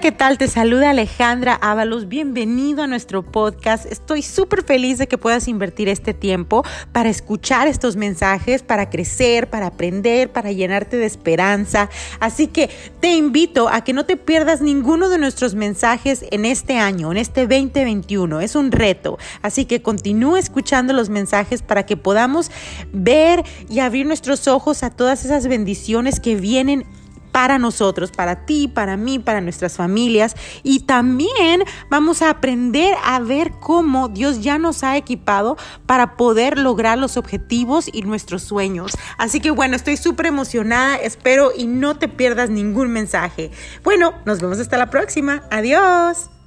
¿qué tal? Te saluda Alejandra Ábalos. Bienvenido a nuestro podcast. Estoy súper feliz de que puedas invertir este tiempo para escuchar estos mensajes, para crecer, para aprender, para llenarte de esperanza. Así que te invito a que no te pierdas ninguno de nuestros mensajes en este año, en este 2021. Es un reto. Así que continúa escuchando los mensajes para que podamos ver y abrir nuestros ojos a todas esas bendiciones que vienen para nosotros, para ti, para mí, para nuestras familias. Y también vamos a aprender a ver cómo Dios ya nos ha equipado para poder lograr los objetivos y nuestros sueños. Así que bueno, estoy súper emocionada, espero y no te pierdas ningún mensaje. Bueno, nos vemos hasta la próxima. Adiós.